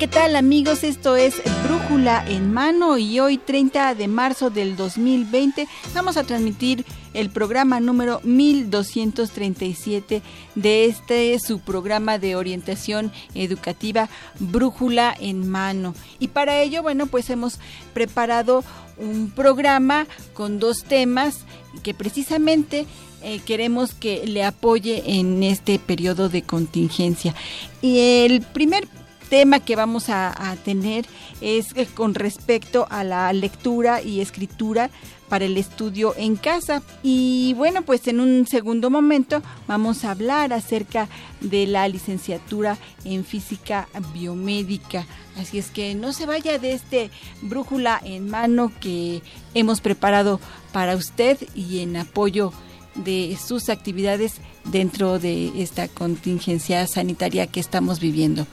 ¿Qué tal amigos? Esto es Brújula en Mano y hoy 30 de marzo del 2020 vamos a transmitir el programa número 1237 de este su programa de orientación educativa Brújula en Mano. Y para ello, bueno, pues hemos preparado un programa con dos temas que precisamente eh, queremos que le apoye en este periodo de contingencia. Y el primer tema que vamos a, tener es eh, con respecto a la lectura y escritura para el estudio en casa. Y bueno, pues en un segundo momento vamos a hablar acerca de la licenciatura en física biomédica. Así es que no se vaya de este brújula en mano que hemos preparado para usted y en apoyo de sus actividades dentro de esta contingencia sanitaria que estamos viviendo.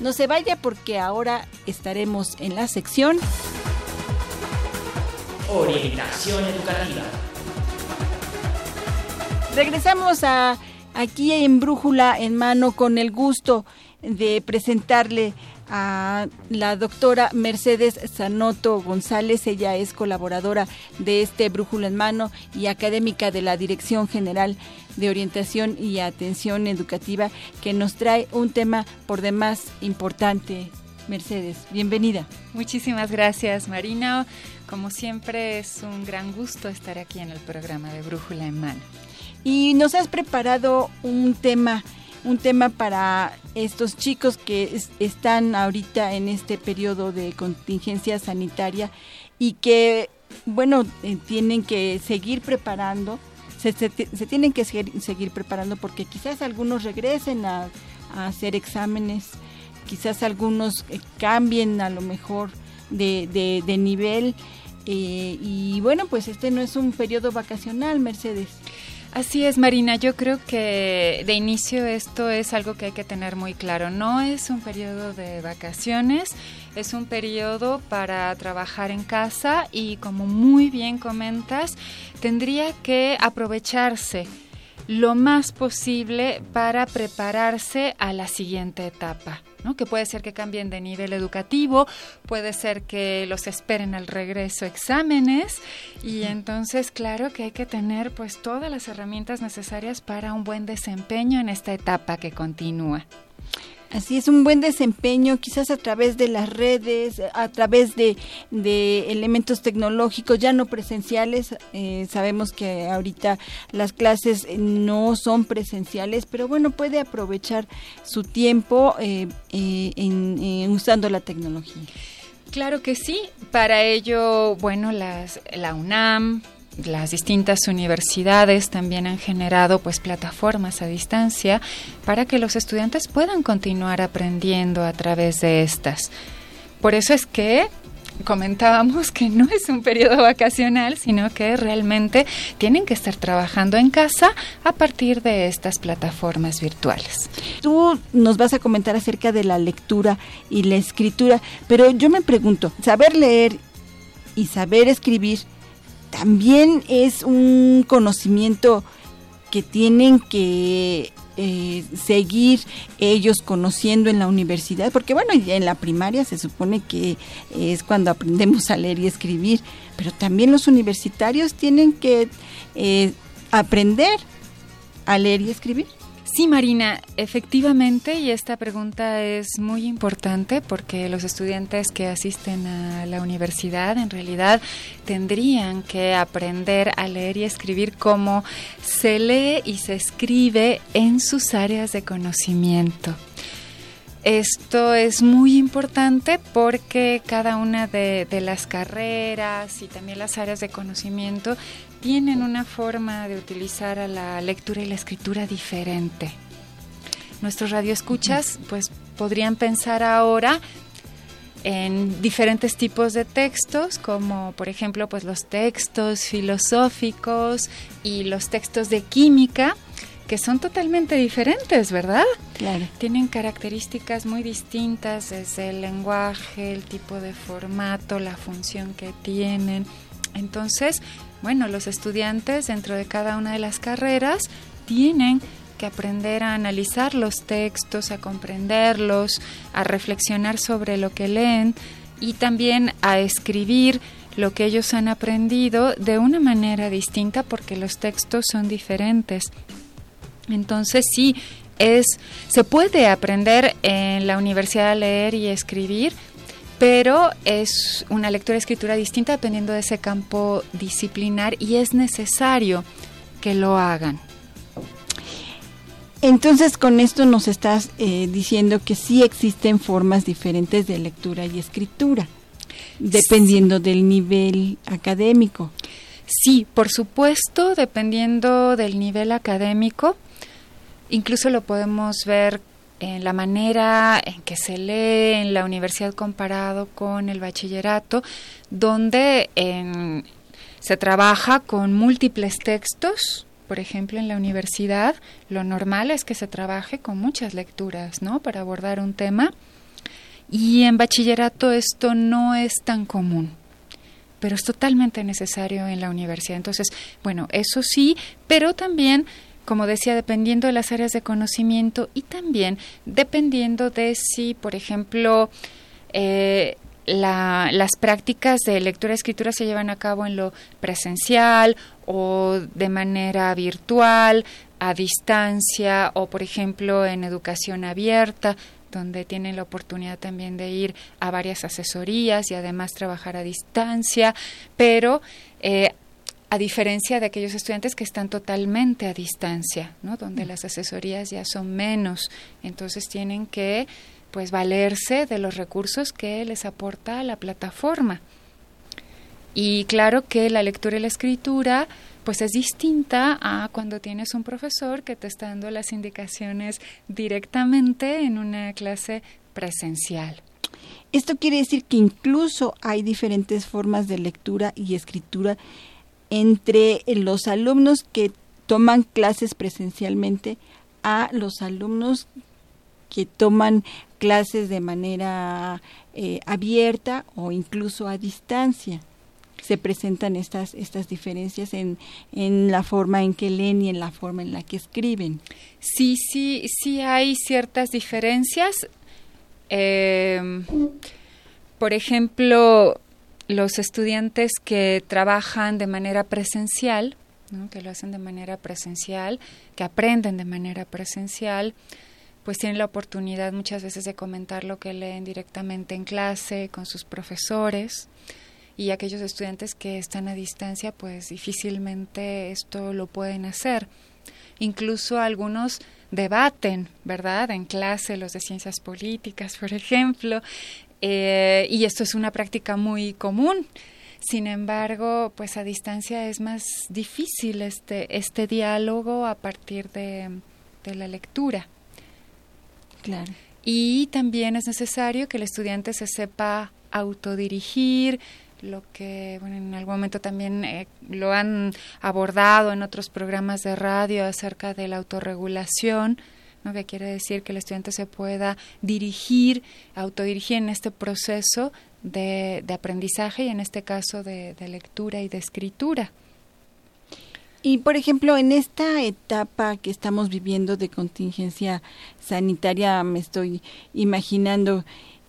No se vaya porque ahora estaremos en la sección Orientación educativa. Regresamos a aquí en Brújula en mano con el gusto de presentarle a la doctora Mercedes Sanoto González. Ella es colaboradora de este Brújula en Mano y académica de la Dirección General de Orientación y Atención Educativa, que nos trae un tema por demás importante. Mercedes, bienvenida. Muchísimas gracias, Marina. Como siempre es un gran gusto estar aquí en el programa de Brújula en Mano. Y nos has preparado un tema, un tema para estos chicos que están ahorita en este periodo de contingencia sanitaria y que, bueno, eh, tienen que seguir preparando, se, tienen que seguir, preparando porque quizás algunos regresen a, hacer exámenes, quizás algunos eh, cambien a lo mejor de, de nivel eh, y bueno, pues este no es un periodo vacacional, Mercedes. Así es, Marina. Yo creo que de inicio esto es algo que hay que tener muy claro. No es un periodo de vacaciones, es un periodo para trabajar en casa y como muy bien comentas, tendría que aprovecharse lo más posible para prepararse a la siguiente etapa. ¿no? que puede ser que cambien de nivel educativo, puede ser que los esperen al regreso exámenes y entonces claro que hay que tener pues todas las herramientas necesarias para un buen desempeño en esta etapa que continúa. Así es, un buen desempeño, quizás a través de las redes, a través de, elementos tecnológicos ya no presenciales. Eh, sabemos que ahorita las clases no son presenciales, pero bueno, puede aprovechar su tiempo eh, eh, en, usando la tecnología. Claro que sí. Para ello, bueno, las, la UNAM, las distintas universidades también han generado pues plataformas a distancia para que los estudiantes puedan continuar aprendiendo a través de estas. Por eso es que comentábamos que no es un periodo vacacional, sino que realmente tienen que estar trabajando en casa a partir de estas plataformas virtuales. Tú nos vas a comentar acerca de la lectura y la escritura, pero yo me pregunto, saber leer y saber escribir también es un conocimiento que tienen que eh, seguir ellos conociendo en la universidad, porque bueno, en la primaria se supone que es cuando aprendemos a leer y escribir, pero también los universitarios tienen que eh, aprender a leer y escribir. Sí, Marina, efectivamente, y esta pregunta es muy importante porque los estudiantes que asisten a la universidad en realidad tendrían que aprender a leer y escribir como se lee y se escribe en sus áreas de conocimiento. Esto es muy importante porque cada una de, las carreras y también las áreas de conocimiento tienen una forma de utilizar a la lectura y la escritura diferente. Nuestros radioescuchas pues podrían pensar ahora en diferentes tipos de textos, como por ejemplo pues los textos filosóficos y los textos de química, que son totalmente diferentes, ¿verdad? Claro. Tienen características muy distintas desde el lenguaje, el tipo de formato, la función que tienen. Entonces, bueno, los estudiantes dentro de cada una de las carreras tienen que aprender a analizar los textos, a comprenderlos, a reflexionar sobre lo que leen y también a escribir lo que ellos han aprendido de una manera distinta porque los textos son diferentes. Entonces sí, es se puede aprender en la universidad a leer y escribir pero es una lectura y escritura distinta dependiendo de ese campo disciplinar y es necesario que lo hagan. Entonces con esto nos estás eh, diciendo que sí existen formas diferentes de lectura y escritura, dependiendo sí. del nivel académico. Sí, por supuesto, dependiendo del nivel académico. Incluso lo podemos ver en la manera en que se lee en la universidad comparado con el bachillerato, donde en, se trabaja con múltiples textos. Por ejemplo, en la universidad lo normal es que se trabaje con muchas lecturas, ¿no? Para abordar un tema. Y en bachillerato esto no es tan común pero es totalmente necesario en la universidad. Entonces, bueno, eso sí, pero también como decía, dependiendo de las áreas de conocimiento y también dependiendo de si, por ejemplo, eh, la, las prácticas de lectura y escritura se llevan a cabo en lo presencial o de manera virtual, a distancia o, por ejemplo, en educación abierta donde tienen la oportunidad también de ir a varias asesorías y además trabajar a distancia, pero eh, a diferencia de aquellos estudiantes que están totalmente a distancia, ¿no? donde las asesorías ya son menos, entonces tienen que pues valerse de los recursos que les aporta la plataforma. Y claro que la lectura y la escritura pues es distinta a cuando tienes un profesor que te está dando las indicaciones directamente en una clase presencial. Esto quiere decir que incluso hay diferentes formas de lectura y escritura entre los alumnos que toman clases presencialmente a los alumnos que toman clases de manera eh, abierta o incluso a distancia. Se presentan estas, estas diferencias en, en la forma en que leen y en la forma en la que escriben. Sí, sí, sí hay ciertas diferencias. Eh, por ejemplo, los estudiantes que trabajan de manera presencial, que lo hacen de manera presencial, que aprenden de manera presencial, pues tienen la oportunidad muchas veces de comentar lo que leen directamente en clase con sus profesores y aquellos estudiantes que están a distancia pues difícilmente esto lo pueden hacer. Incluso algunos debaten, ¿verdad? En clase, los de ciencias políticas, por ejemplo, eh, y esto es una práctica muy común. Sin embargo, pues a distancia es más difícil este, este diálogo a partir de, de la lectura. Claro. Y también es necesario que el estudiante se sepa autodirigir, lo que bueno, en algún momento también eh, lo han abordado en otros programas de radio acerca de la autorregulación, ¿no? que quiere decir que el estudiante se pueda dirigir, autodirigir en este proceso de, aprendizaje y en este caso de, de lectura y de escritura. Y por ejemplo, en esta etapa que estamos viviendo de contingencia sanitaria, me estoy imaginando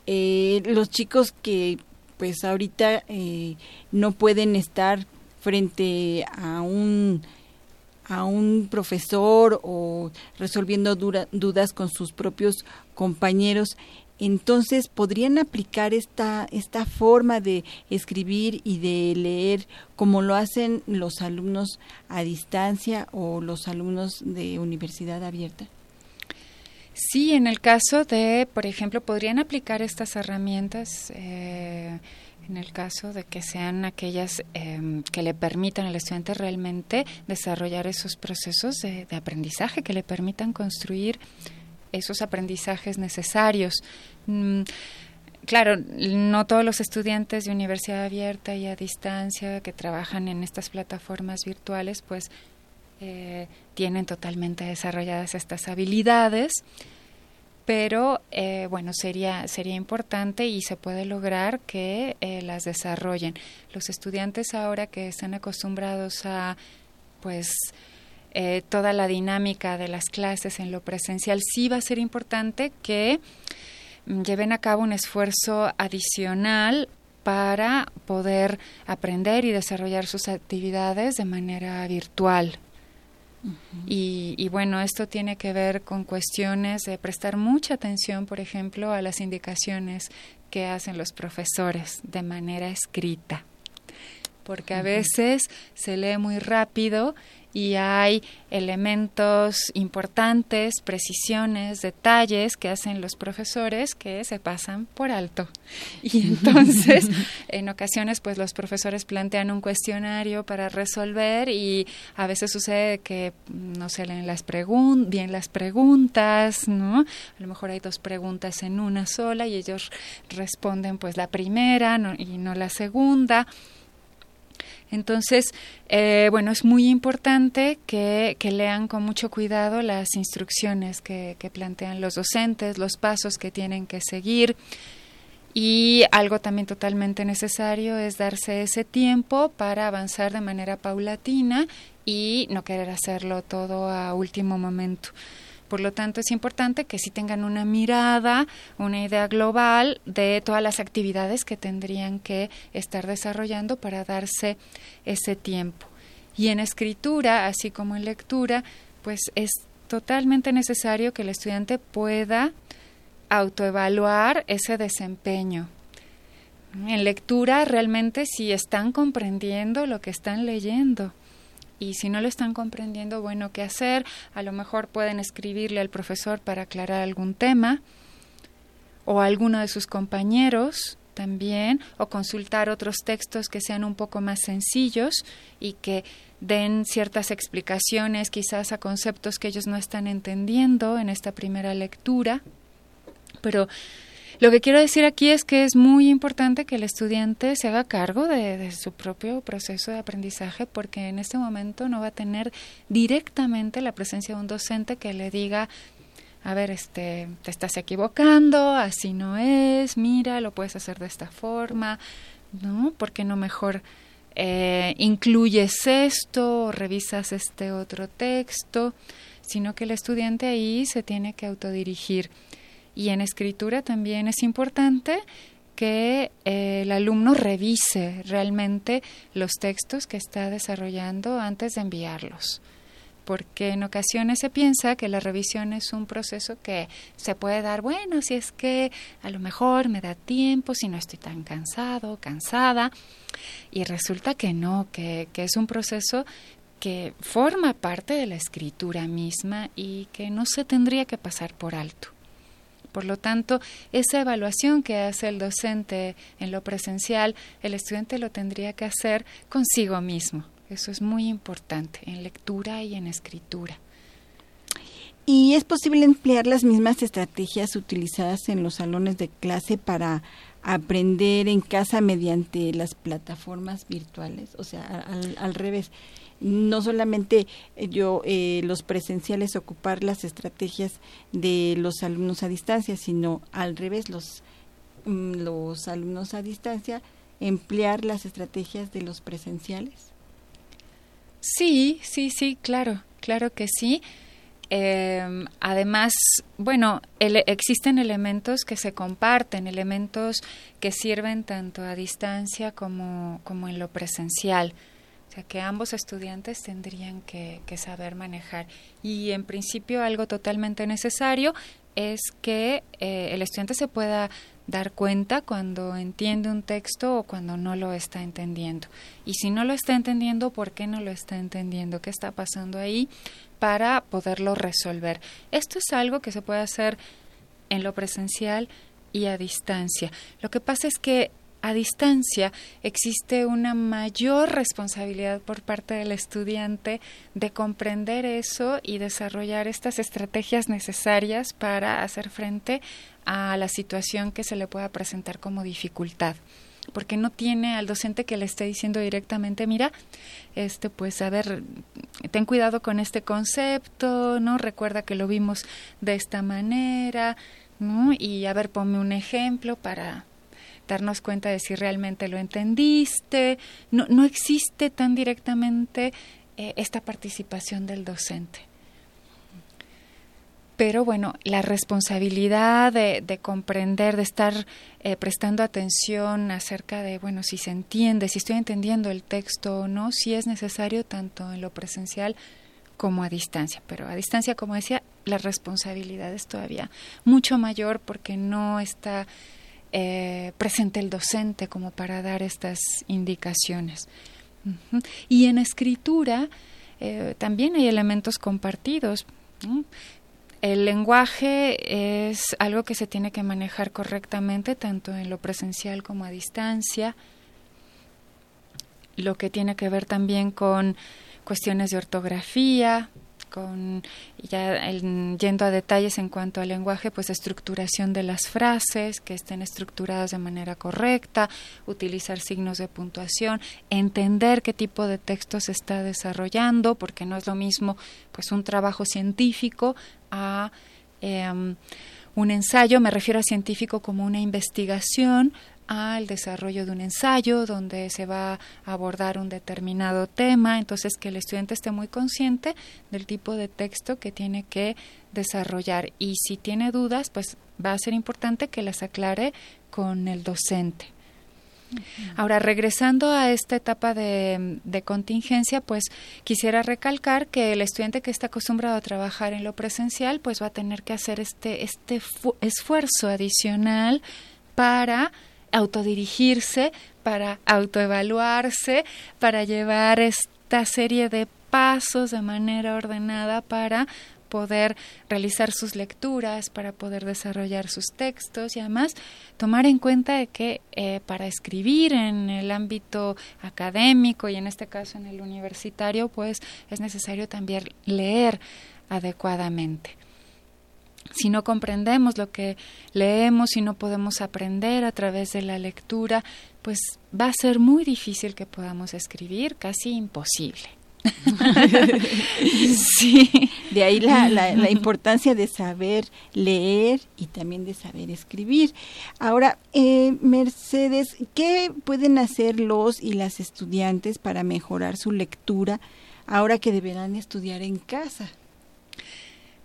eh, los chicos que pues ahorita eh, no pueden estar frente a un a un profesor o resolviendo dudas con sus propios compañeros. Entonces podrían aplicar esta esta forma de escribir y de leer como lo hacen los alumnos a distancia o los alumnos de universidad abierta Sí, en el caso de, por ejemplo, podrían aplicar estas herramientas eh, en el caso de que sean aquellas em, que le permitan al estudiante realmente desarrollar esos procesos de, aprendizaje, que le permitan construir esos aprendizajes necesarios. Mm, claro, no todos los estudiantes de universidad abierta y a distancia que trabajan en estas plataformas virtuales, pues eh, tienen totalmente desarrolladas estas habilidades, pero eh, bueno, sería, sería importante y se puede lograr que eh, las desarrollen. Los estudiantes ahora que están acostumbrados a, pues, toda la dinámica de las clases en lo presencial, sí va a ser importante que mm, lleven a cabo un esfuerzo adicional para poder aprender y desarrollar sus actividades de manera virtual y, bueno, esto tiene que ver con cuestiones de prestar mucha atención, por ejemplo, a las indicaciones que hacen los profesores de manera escrita, porque a veces se lee muy rápido y hay elementos importantes, precisiones, detalles que hacen los profesores que se pasan por alto. Y entonces, en ocasiones, pues los profesores plantean un cuestionario para resolver y a veces sucede que no se leen las bien las preguntas, ¿no? A lo mejor hay dos preguntas en una sola y ellos responden pues la primera y no la segunda. Entonces, eh, bueno, es muy importante que, lean con mucho cuidado las instrucciones que, plantean los docentes, los pasos que tienen que seguir. Y algo también totalmente necesario es darse ese tiempo para avanzar de manera paulatina y no querer hacerlo todo a último momento. Por lo tanto, es importante que sí tengan una mirada, una idea global de todas las actividades que tendrían que estar desarrollando para darse ese tiempo. Y en escritura, así como en lectura, pues es totalmente necesario que el estudiante pueda autoevaluar ese desempeño. En lectura, realmente si están comprendiendo lo que están leyendo y si no lo están comprendiendo, bueno, ¿qué hacer? A lo mejor pueden escribirle al profesor para aclarar algún tema o a alguno de sus compañeros también o consultar otros textos que sean un poco más sencillos y que den ciertas explicaciones quizás a conceptos que ellos no están entendiendo en esta primera lectura. Pero lo que quiero decir aquí es que es muy importante que el estudiante se haga cargo de, su propio proceso de aprendizaje porque en este momento no va a tener directamente la presencia de un docente que le diga a ver, este, te estás equivocando, así no es, mira, lo puedes hacer de esta forma, ¿no? ¿Por qué no mejor eh, incluyes esto o revisas este otro texto? Sino que el estudiante ahí se tiene que autodirigir y en escritura también es importante que eh, el alumno revise realmente los textos que está desarrollando antes de enviarlos porque en ocasiones se piensa que la revisión es un proceso que se puede dar, bueno, si es que a lo mejor me da tiempo, si no estoy tan cansado, cansada, y resulta que no, que, que es un proceso que forma parte de la escritura misma y que no se tendría que pasar por alto. Por lo tanto, esa evaluación que hace el docente en lo presencial, el estudiante lo tendría que hacer consigo mismo. Eso es muy importante en lectura y en escritura. ¿Y es posible emplear las mismas estrategias utilizadas en los salones de clase para aprender en casa mediante las plataformas virtuales? O sea, al, revés no solamente eh, yo eh, los presenciales ocupar las estrategias de los alumnos a distancia, sino al revés los mm, los alumnos a distancia emplear las estrategias de los presenciales. Sí, sí, sí, claro, claro que sí. Em, además, bueno, existen elementos que se comparten, elementos que sirven tanto a distancia como, como en lo presencial que ambos estudiantes tendrían que, saber manejar. Y en principio algo totalmente necesario es que eh, el estudiante se pueda dar cuenta cuando entiende un texto o cuando no lo está entendiendo. Y si no lo está entendiendo, ¿por qué no lo está entendiendo? ¿Qué está pasando ahí? Para poderlo resolver. Esto es algo que se puede hacer en lo presencial y a distancia. Lo que pasa es que a distancia existe una mayor responsabilidad por parte del estudiante de comprender eso y desarrollar estas estrategias necesarias para hacer frente a la situación que se le pueda presentar como dificultad porque no tiene al docente que le esté diciendo directamente, mira, este pues a ver, ten cuidado con este concepto, ¿no? Recuerda que lo vimos de esta manera, ¿no? Y a ver, ponme un ejemplo para darnos cuenta de si realmente lo entendiste. No, no existe tan directamente eh, esta participación del docente. Pero bueno, la responsabilidad de, comprender, de estar eh, prestando atención acerca de, bueno, si se entiende, si estoy entendiendo el texto o no, si es necesario tanto en lo presencial como a distancia. Pero a distancia, como decía, la responsabilidad es todavía mucho mayor porque no está eh, presente el docente como para dar estas indicaciones. Y en escritura eh, también hay elementos compartidos. El lenguaje es algo que se tiene que manejar correctamente tanto en lo presencial como a distancia. Lo que tiene que ver también con cuestiones de ortografía, con ya yendo a detalles en cuanto al lenguaje, pues estructuración de las frases, que estén estructuradas de manera correcta, utilizar signos de puntuación, entender qué tipo de texto se está desarrollando, porque no es lo mismo pues un trabajo científico a em, un ensayo, me refiero a científico como una investigación, al desarrollo de un ensayo donde se va a abordar un determinado tema, entonces que el estudiante esté muy consciente del tipo de texto que tiene que desarrollar. Y si tiene dudas, pues va a ser importante que las aclare con el docente. Ahora, regresando a esta etapa de, de, contingencia, pues quisiera recalcar que el estudiante que está acostumbrado a trabajar en lo presencial, pues va a tener que hacer este, este esfuerzo adicional para autodirigirse, para autoevaluarse, para llevar esta serie de pasos de manera ordenada para poder realizar sus lecturas, para poder desarrollar sus textos y además tomar en cuenta de que eh, para escribir en el ámbito académico y en este caso en el universitario, pues es necesario también leer adecuadamente si no comprendemos lo que leemos, si no podemos aprender a través de la lectura, pues va a ser muy difícil que podamos escribir, casi imposible. sí. De ahí la, la, importancia de saber leer y también de saber escribir. Ahora, eh, Mercedes, ¿qué pueden hacer los y las estudiantes para mejorar su lectura ahora que deberán estudiar en casa?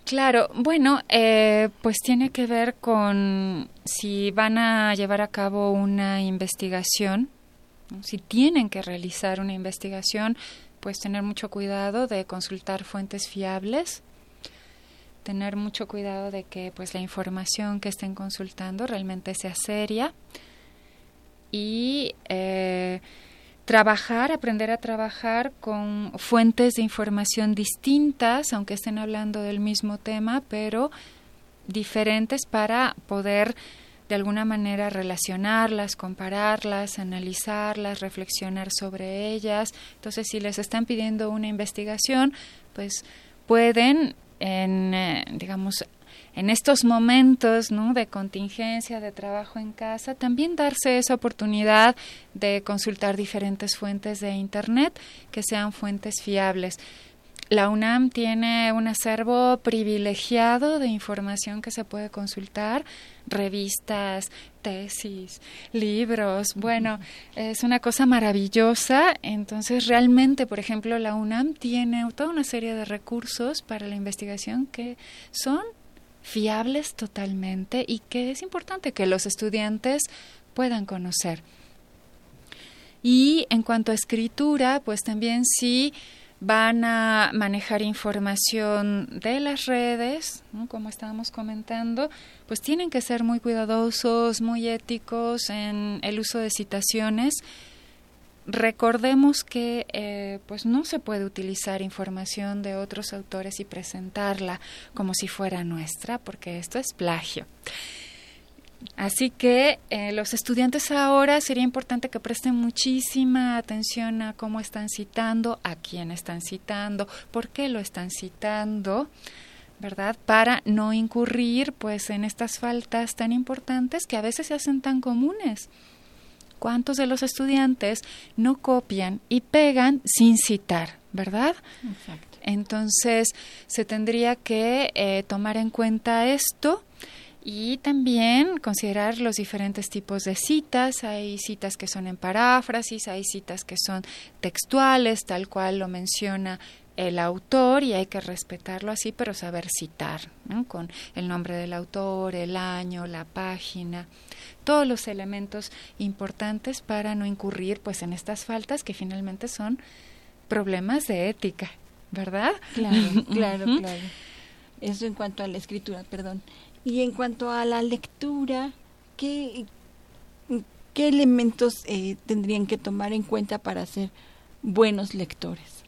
Claro, bueno, eh, pues tiene que ver con si van a llevar a cabo una investigación, si tienen que realizar una investigación, pues tener mucho cuidado de consultar fuentes fiables, tener mucho cuidado de que pues la información que estén consultando realmente sea seria y eh, trabajar, aprender a trabajar con fuentes de información distintas, aunque estén hablando del mismo tema, pero diferentes para poder de alguna manera relacionarlas, compararlas, analizarlas, reflexionar sobre ellas. Entonces, si les están pidiendo una investigación, pues pueden, en, eh, digamos, en estos momentos ¿no? de contingencia, de trabajo en casa, también darse esa oportunidad de consultar diferentes fuentes de Internet que sean fuentes fiables. La UNAM tiene un acervo privilegiado de información que se puede consultar, revistas, tesis, libros, bueno, es una cosa maravillosa. Entonces, realmente, por ejemplo, la UNAM tiene toda una serie de recursos para la investigación que son fiables totalmente y que es importante que los estudiantes puedan conocer. Y en cuanto a escritura, pues también sí van a manejar información de las redes, como estábamos comentando, pues tienen que ser muy cuidadosos, muy éticos en el uso de citaciones. Recordemos que eh, pues no se puede utilizar información de otros autores y presentarla como si fuera nuestra, porque esto es plagio. Así que eh, los estudiantes ahora sería importante que presten muchísima atención a cómo están citando, a quién están citando, por qué lo están citando, ¿verdad? Para no incurrir pues en estas faltas tan importantes que a veces se hacen tan comunes. ¿Cuántos de los estudiantes no copian y pegan sin citar, verdad? Exacto. Entonces se tendría que eh, tomar en cuenta esto y también considerar los diferentes tipos de citas. Hay citas que son en paráfrasis, hay citas que son textuales, tal cual lo menciona el autor y hay que respetarlo así, pero saber citar, con el nombre del autor, el año, la página, todos los elementos importantes para no incurrir pues en estas faltas que finalmente son problemas de ética, ¿verdad? Claro, claro, claro. Eso en cuanto a la escritura, perdón. Y en cuanto a la lectura, ¿qué, qué elementos eh, tendrían que tomar en cuenta para ser buenos lectores?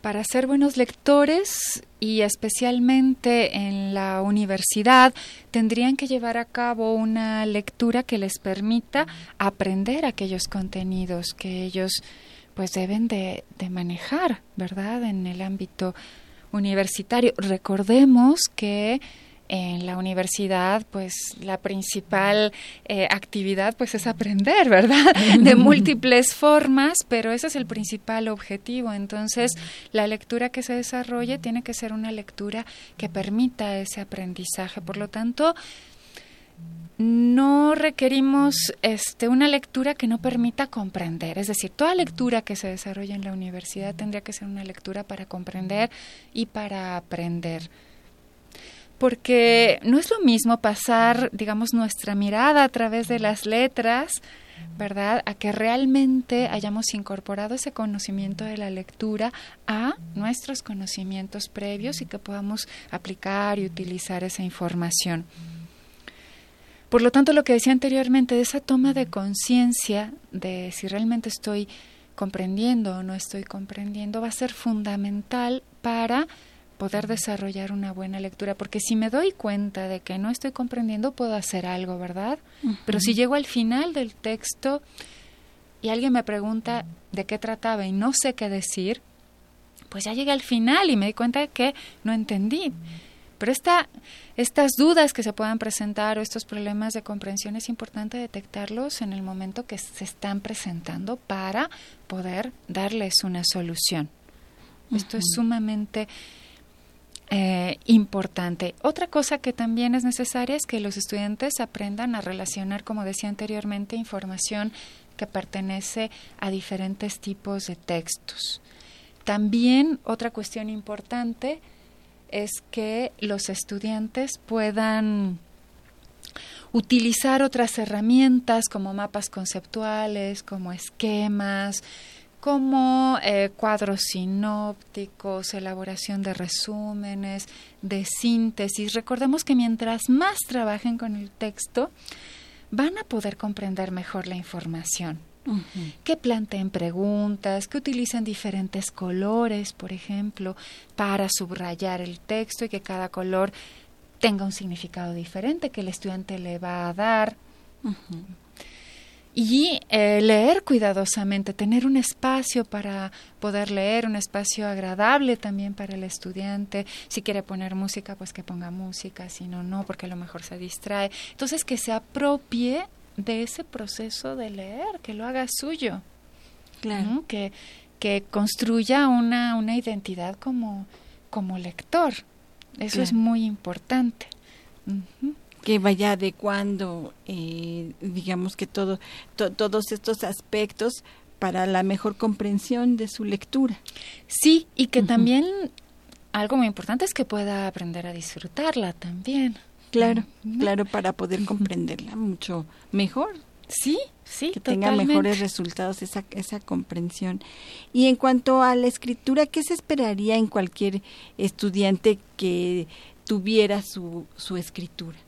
Para ser buenos lectores y especialmente en la universidad, tendrían que llevar a cabo una lectura que les permita aprender aquellos contenidos que ellos pues deben de, de manejar, ¿verdad? En el ámbito universitario. Recordemos que en la universidad, pues la principal eh, actividad pues es aprender, ¿verdad? De múltiples formas, pero ese es el principal objetivo. Entonces, la lectura que se desarrolle tiene que ser una lectura que permita ese aprendizaje. Por lo tanto, no requerimos este, una lectura que no permita comprender. Es decir, toda lectura que se desarrolla en la universidad tendría que ser una lectura para comprender y para aprender porque no es lo mismo pasar, digamos, nuestra mirada a través de las letras, ¿verdad? A que realmente hayamos incorporado ese conocimiento de la lectura a nuestros conocimientos previos y que podamos aplicar y utilizar esa información. Por lo tanto, lo que decía anteriormente, de esa toma de conciencia de si realmente estoy comprendiendo o no estoy comprendiendo, va a ser fundamental para poder desarrollar una buena lectura, porque si me doy cuenta de que no estoy comprendiendo, puedo hacer algo, ¿verdad? Pero si llego al final del texto y alguien me pregunta de qué trataba y no sé qué decir, pues ya llegué al final y me di cuenta de que no entendí. Pero esta, estas dudas que se puedan presentar o estos problemas de comprensión es importante detectarlos en el momento que se están presentando para poder darles una solución. Esto es sumamente eh, importante. Otra cosa que también es necesaria es que los estudiantes aprendan a relacionar, como decía anteriormente, información que pertenece a diferentes tipos de textos. También otra cuestión importante es que los estudiantes puedan utilizar otras herramientas como mapas conceptuales, como esquemas, como eh, cuadros sinópticos, elaboración de resúmenes, de síntesis. Recordemos que mientras más trabajen con el texto, van a poder comprender mejor la información. Que planteen preguntas, que utilicen diferentes colores, por ejemplo, para subrayar el texto y que cada color tenga un significado diferente que el estudiante le va a dar y eh, leer cuidadosamente, tener un espacio para poder leer, un espacio agradable también para el estudiante. Si quiere poner música, pues que ponga música, si no, no, porque a lo mejor se distrae. Entonces, que se apropie de ese proceso de leer, que lo haga suyo. Claro. Que, que construya una, una identidad como, como lector. Eso es muy importante que vaya adecuando, eh, digamos que todo, todos estos aspectos para la mejor comprensión de su lectura. Sí, y que también algo muy importante es que pueda aprender a disfrutarla también. Claro, claro, para poder comprenderla mucho mejor Sí, sí, que tenga mejores resultados esa, esa comprensión. Y en cuanto a la escritura, ¿qué se esperaría en cualquier estudiante que tuviera su, su escritura?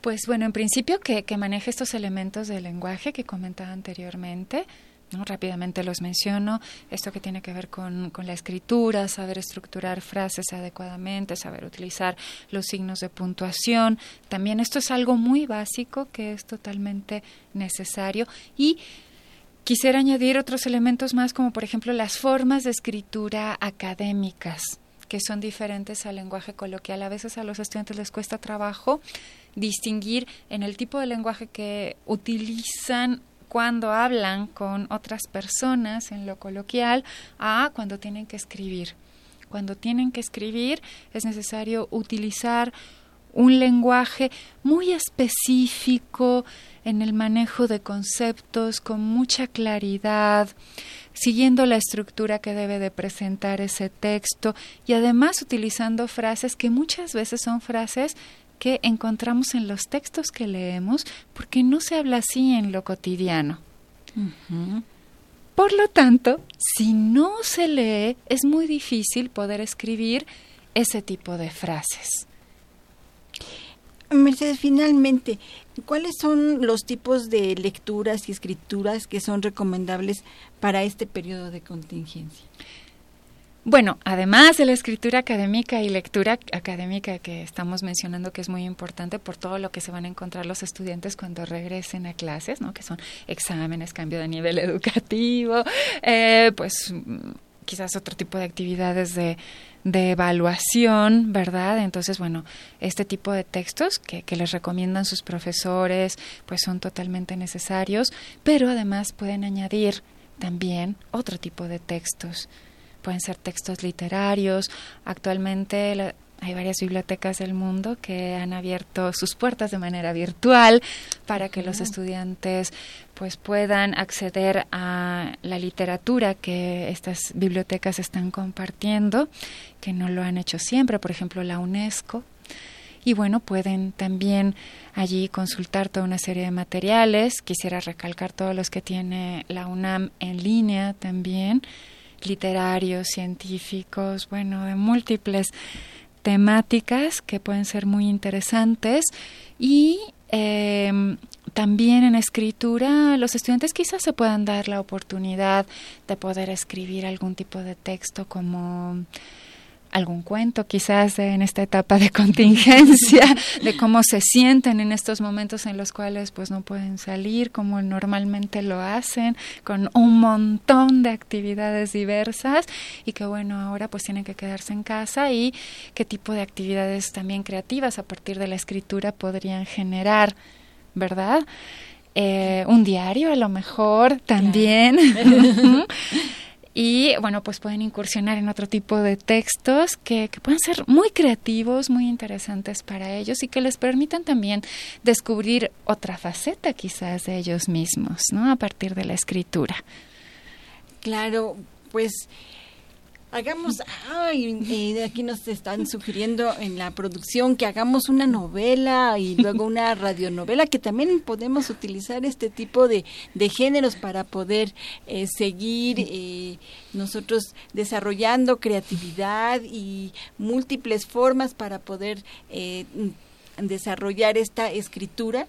Pues bueno, en principio que, que maneje estos elementos del lenguaje que comentaba anteriormente, ¿no? Rápidamente los menciono, esto que tiene que ver con, con, la escritura, saber estructurar frases adecuadamente, saber utilizar los signos de puntuación. También esto es algo muy básico que es totalmente necesario y quisiera añadir otros elementos más como por ejemplo las formas de escritura académicas que son diferentes al lenguaje coloquial. A veces a los estudiantes les cuesta trabajo distinguir en el tipo de lenguaje que utilizan cuando hablan con otras personas en lo coloquial a cuando tienen que escribir. Cuando tienen que escribir es necesario utilizar un lenguaje muy específico en el manejo de conceptos con mucha claridad, siguiendo la estructura que debe de presentar ese texto y además utilizando frases que muchas veces son frases que encontramos en los textos que leemos, porque no se habla así en lo cotidiano. Por lo tanto, si no se lee, es muy difícil poder escribir ese tipo de frases. Mercedes, finalmente, ¿cuáles son los tipos de lecturas y escrituras que son recomendables para este periodo de contingencia? Bueno, además de la escritura académica y lectura académica que estamos mencionando que es muy importante por todo lo que se van a encontrar los estudiantes cuando regresen a clases, ¿no? Que son exámenes, cambio de nivel educativo, eh, pues quizás otro tipo de actividades de, de evaluación, ¿verdad? Entonces, bueno, este tipo de textos que, que, les recomiendan sus profesores, pues son totalmente necesarios, pero además pueden añadir también otro tipo de textos pueden ser textos literarios. Actualmente hay varias bibliotecas del mundo que han abierto sus puertas de manera virtual para que los estudiantes pues puedan acceder a la literatura que estas bibliotecas están compartiendo, que no lo han hecho siempre, por ejemplo la UNESCO. Y bueno, pueden también allí consultar toda una serie de materiales. Quisiera recalcar todos los que tiene la UNAM en línea también literarios, científicos, bueno, de múltiples temáticas que pueden ser muy interesantes y eh, también en escritura los estudiantes quizás se puedan dar la oportunidad de poder escribir algún tipo de texto como algún cuento quizás en esta etapa de contingencia, de cómo se sienten en estos momentos en los cuales pues no pueden salir como normalmente lo hacen, con un montón de actividades diversas y que bueno, ahora pues tienen que quedarse en casa y qué tipo de actividades también creativas a partir de la escritura podrían generar, ¿verdad? Eh, un diario a lo mejor también. y bueno, pues pueden incursionar en otro tipo de textos que, que, pueden ser muy creativos, muy interesantes para ellos y que les permitan también descubrir otra faceta quizás de ellos mismos, ¿no? A partir de la escritura. Claro, pues Hagamos, ay, eh, aquí nos están sugiriendo en la producción que hagamos una novela y luego una radionovela, que también podemos utilizar este tipo de, de géneros para poder eh, seguir eh, nosotros desarrollando creatividad y múltiples formas para poder eh, desarrollar esta escritura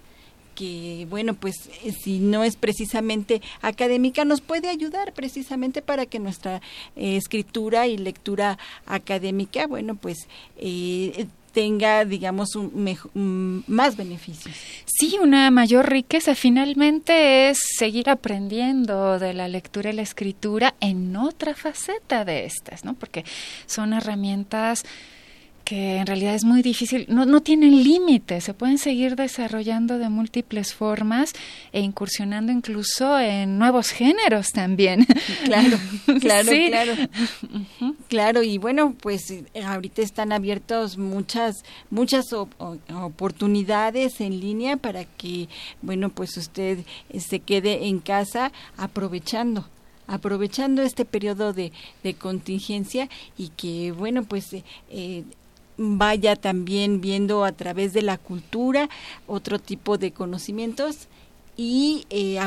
que, bueno, pues eh, si no es precisamente académica, nos puede ayudar precisamente para que nuestra eh, escritura y lectura académica, bueno, pues eh, tenga, digamos, un más beneficios. Sí, una mayor riqueza finalmente es seguir aprendiendo de la lectura y la escritura en otra faceta de estas, ¿no? Porque son herramientas que en realidad es muy difícil, no, no tienen límites, se pueden seguir desarrollando de múltiples formas e incursionando incluso en nuevos géneros también. Claro, claro, claro. Claro, y bueno, pues eh, ahorita están abiertos muchas, muchas oportunidades en línea para que, bueno, pues usted eh, se quede en casa aprovechando aprovechando este periodo de, de contingencia y que bueno pues eh, vaya también viendo a través de la cultura otro tipo de conocimientos y, eh,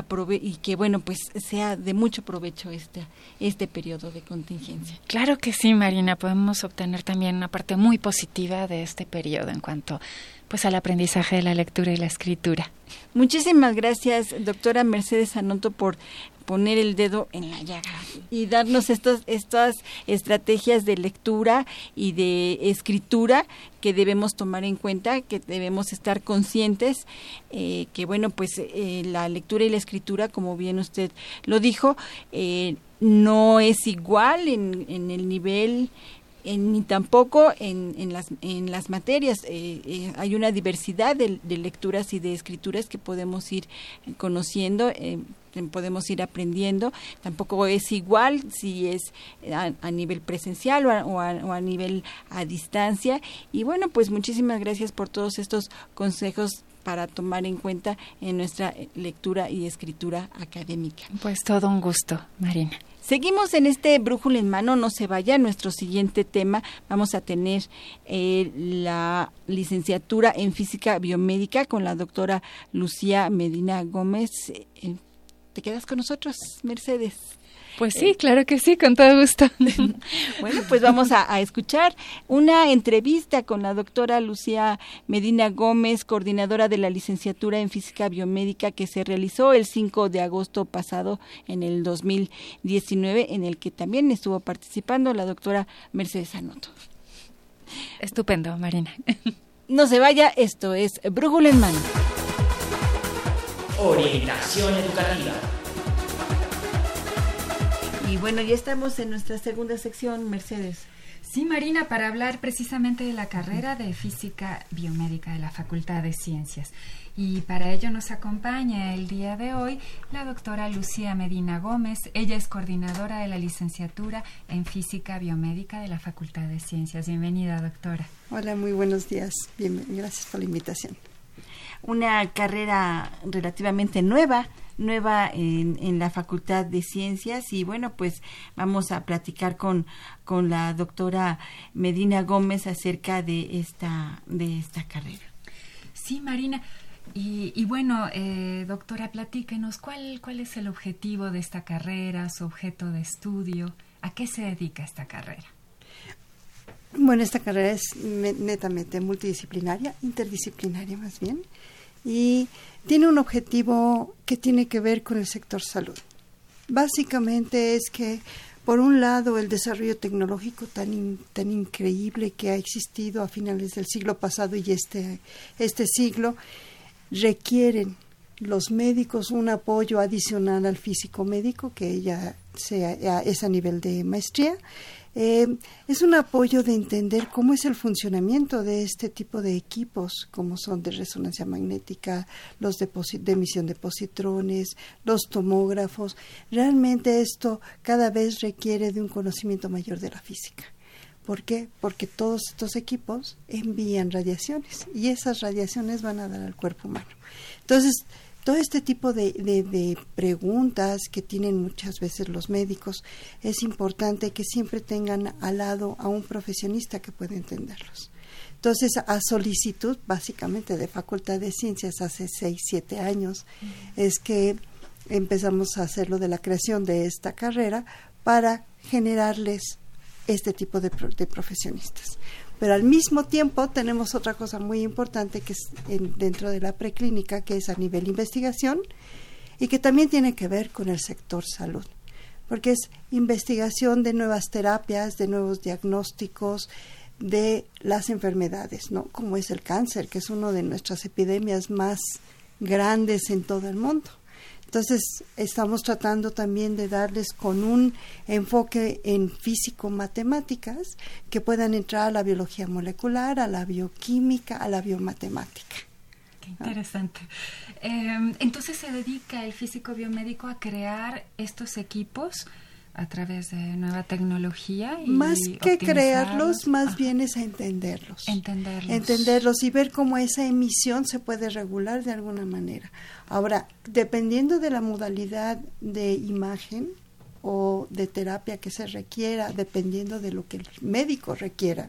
y que bueno pues sea de mucho provecho este, este periodo de contingencia. Claro que sí, Marina, podemos obtener también una parte muy positiva de este periodo en cuanto pues al aprendizaje de la lectura y la escritura. Muchísimas gracias, doctora Mercedes Anoto, por poner el dedo en la llaga y darnos estos, estas estrategias de lectura y de escritura que debemos tomar en cuenta, que debemos estar conscientes, eh, que bueno, pues eh, la lectura y la escritura, como bien usted lo dijo, eh, no es igual en, en el nivel ni tampoco en, en, las, en las materias. Eh, eh, hay una diversidad de, lecturas y de escrituras que podemos ir conociendo. Eh, podemos ir aprendiendo. Tampoco es igual si es a, nivel presencial o a, nivel a distancia. Y bueno, pues muchísimas gracias por todos estos consejos para tomar en cuenta en nuestra lectura y escritura académica. Pues todo un gusto, Marina. Seguimos en este brújula en mano, no se vaya. Nuestro siguiente tema vamos a tener eh, la licenciatura en física biomédica con la doctora Lucía Medina Gómez. Eh, ¿Te quedas con nosotros, Mercedes? Pues sí, claro que sí, con todo gusto. bueno, pues vamos a, escuchar una entrevista con la doctora Lucía Medina Gómez, coordinadora de la licenciatura en física biomédica que se realizó el 5 de agosto pasado en el 2019, en el que también estuvo participando la doctora Mercedes Anoto. Estupendo, Marina. No se vaya, esto es Brújula en Mano. Orientación educativa. Y bueno, ya estamos en nuestra segunda sección, Mercedes. Sí, Marina, para hablar precisamente de la carrera de Física Biomédica de la Facultad de Ciencias. Y para ello nos acompaña el día de hoy la doctora Lucía Medina Gómez. Ella es coordinadora de la licenciatura en Física Biomédica de la Facultad de Ciencias. Bienvenida, doctora. Hola, muy buenos días. Bien, gracias por la invitación. Una carrera relativamente nueva nueva en, en, la Facultad de Ciencias y bueno, pues vamos a platicar con, con la doctora Medina Gómez acerca de esta, de esta carrera. Sí, Marina. Y, y bueno, eh, doctora, platíquenos, ¿cuál, ¿cuál es el objetivo de esta carrera, su objeto de estudio? ¿A qué se dedica esta carrera? Bueno, esta carrera es netamente multidisciplinaria, interdisciplinaria más bien y tiene un objetivo que tiene que ver con el sector salud. Básicamente es que, por un lado, el desarrollo tecnológico tan, tan increíble que ha existido a finales del siglo pasado y este, este siglo, requieren los médicos un apoyo adicional al físico médico, que ya sea, es a nivel de maestría, eh, es un apoyo de entender cómo es el funcionamiento de este tipo de equipos, como son de resonancia magnética, los de emisión de positrones, los tomógrafos. Realmente esto cada vez requiere de un conocimiento mayor de la física. ¿Por qué? Porque todos estos equipos envían radiaciones y esas radiaciones van a dar al cuerpo humano. Entonces, todo este tipo de, de, preguntas que tienen muchas veces los médicos, es importante que siempre tengan al lado a un profesionista que pueda entenderlos. Entonces, a solicitud básicamente de Facultad de Ciencias hace seis, siete años, es que empezamos a hacerlo de la creación de esta carrera para generarles este tipo de, de profesionistas. Pero al mismo tiempo tenemos otra cosa muy importante que es dentro de la preclínica, que es a nivel investigación y que también tiene que ver con el sector salud, porque es investigación de nuevas terapias, de nuevos diagnósticos, de las enfermedades, ¿no? Como es el cáncer, que es una de nuestras epidemias más grandes en todo el mundo. Entonces, estamos tratando también de darles con un enfoque en físico-matemáticas que puedan entrar a la biología molecular, a la bioquímica, a la biomatemática. Qué interesante. Em, entonces, se dedica el físico biomédico a crear estos equipos a través de nueva tecnología. Y más que crearlos, más bien es entenderlos. Entenderlos. Entenderlos y ver cómo esa emisión se puede regular de alguna manera. Ahora, dependiendo de la modalidad de imagen o de terapia que se requiera, dependiendo de lo que el médico requiera,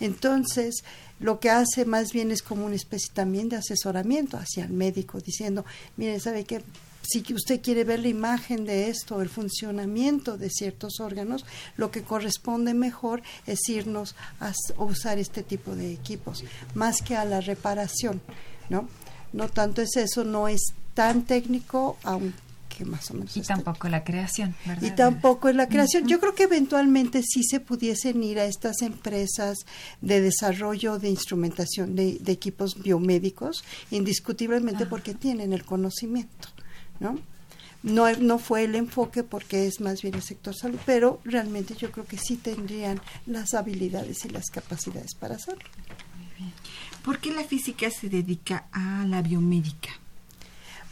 Entonces, lo que hace más bien es como una especie también de asesoramiento hacia el médico, diciendo, mire, ¿sabe qué? Si usted quiere ver la imagen de esto, el funcionamiento de ciertos órganos, lo que corresponde mejor es irnos a usar este tipo de equipos, más que a la reparación, ¿no? No tanto es eso, no es tan técnico, aunque más o menos. Y tampoco la creación, ¿verdad? Y tampoco es la creación. Yo creo que eventualmente sí se pudiesen ir a estas empresas de desarrollo de instrumentación de, equipos biomédicos, indiscutiblemente porque tienen el conocimiento, ¿no? No, no fue el enfoque porque es más bien el sector salud, pero realmente yo creo que sí tendrían las habilidades y las capacidades para hacerlo. ¿Por qué la física se dedica a la biomédica?